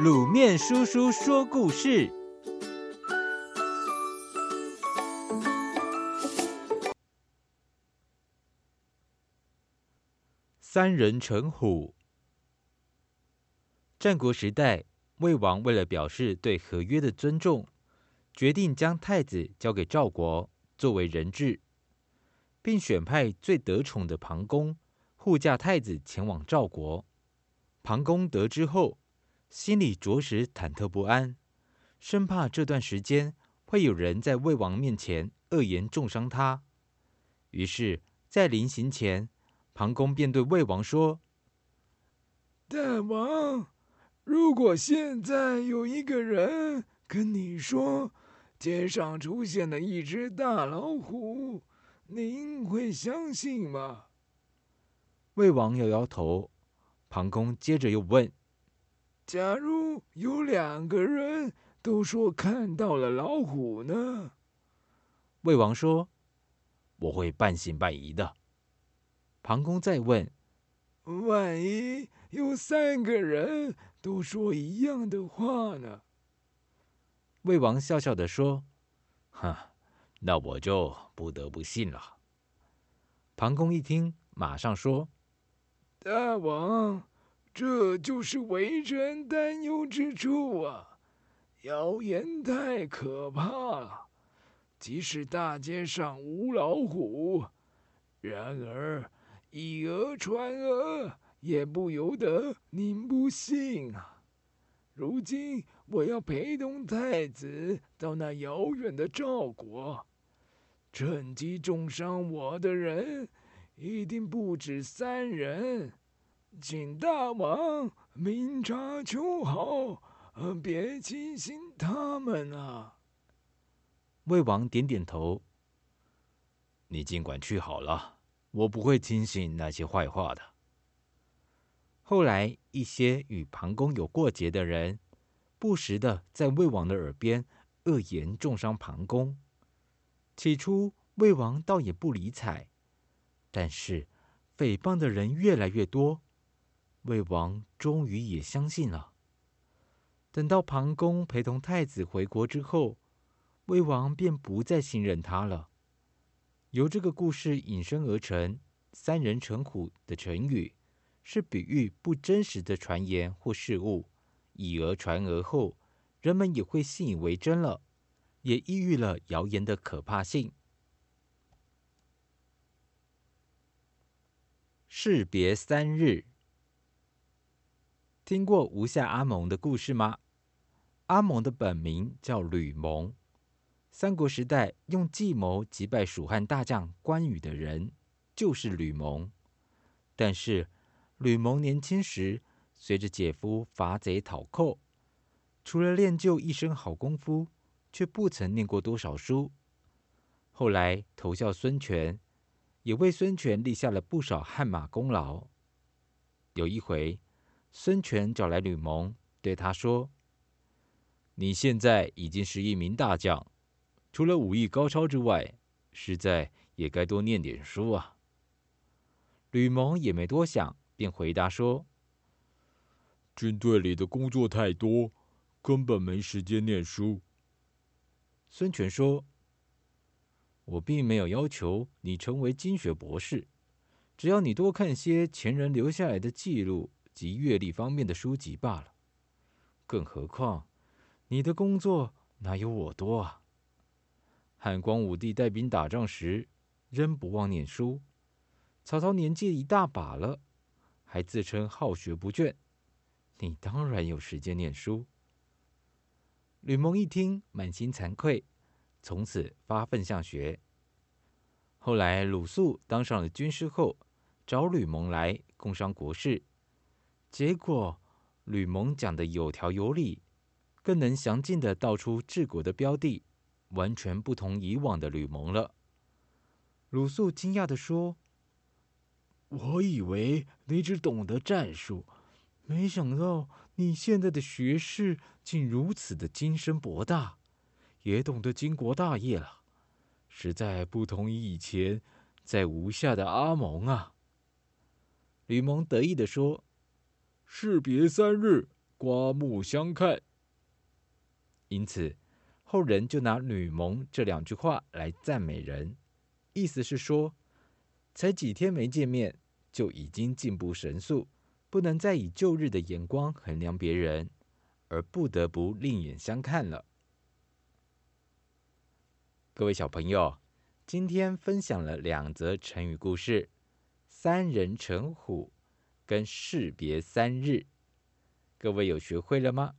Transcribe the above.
卤面叔叔说故事：三人成虎。战国时代，魏王为了表示对合约的尊重，决定将太子交给赵国作为人质，并选派最得宠的庞公护驾太子前往赵国。庞公得知后，心里着实忐忑不安，生怕这段时间会有人在魏王面前恶言重伤他。于是，在临行前，庞公便对魏王说：“大王，如果现在有一个人跟你说街上出现了一只大老虎，您会相信吗？”魏王摇摇头。庞公接着又问。假如有两个人都说看到了老虎呢？魏王说：“我会半信半疑的。”庞公再问：“万一有三个人都说一样的话呢？”魏王笑笑的说：“哈，那我就不得不信了。”庞公一听，马上说：“大王。”这就是为人担忧之处啊！谣言太可怕了，即使大街上无老虎，然而以讹传讹，也不由得您不信啊！如今我要陪同太子到那遥远的赵国，趁机重伤我的人，一定不止三人。请大王明察秋毫，别轻信他们啊！魏王点点头：“你尽管去好了，我不会轻信那些坏话的。”后来，一些与庞公有过节的人，不时的在魏王的耳边恶言重伤庞公。起初，魏王倒也不理睬，但是诽谤的人越来越多。魏王终于也相信了。等到庞公陪同太子回国之后，魏王便不再信任他了。由这个故事引申而成“三人成虎”的成语，是比喻不真实的传言或事物，以讹传讹后，人们也会信以为真了，也抑郁了谣言的可怕性。士别三日。听过吴下阿蒙的故事吗？阿蒙的本名叫吕蒙，三国时代用计谋击败蜀汉大将关羽的人就是吕蒙。但是吕蒙年轻时随着姐夫伐贼讨寇，除了练就一身好功夫，却不曾念过多少书。后来投效孙权，也为孙权立下了不少汗马功劳。有一回。孙权找来吕蒙，对他说：“你现在已经是一名大将，除了武艺高超之外，实在也该多念点书啊。”吕蒙也没多想，便回答说：“军队里的工作太多，根本没时间念书。”孙权说：“我并没有要求你成为经学博士，只要你多看些前人留下来的记录。”及阅历方面的书籍罢了。更何况，你的工作哪有我多啊？汉光武帝带兵打仗时，仍不忘念书；曹操年纪一大把了，还自称好学不倦。你当然有时间念书。吕蒙一听，满心惭愧，从此发奋向学。后来鲁肃当上了军师后，找吕蒙来共商国事。结果，吕蒙讲的有条有理，更能详尽的道出治国的标的，完全不同以往的吕蒙了。鲁肃惊讶的说：“我以为你只懂得战术，没想到你现在的学识竟如此的精深博大，也懂得经国大业了，实在不同于以前在吴下的阿蒙啊。”吕蒙得意的说。士别三日，刮目相看。因此，后人就拿“吕蒙”这两句话来赞美人，意思是说，才几天没见面，就已经进步神速，不能再以旧日的眼光衡量别人，而不得不另眼相看了。各位小朋友，今天分享了两则成语故事：“三人成虎”跟“士别三日”，各位有学会了吗？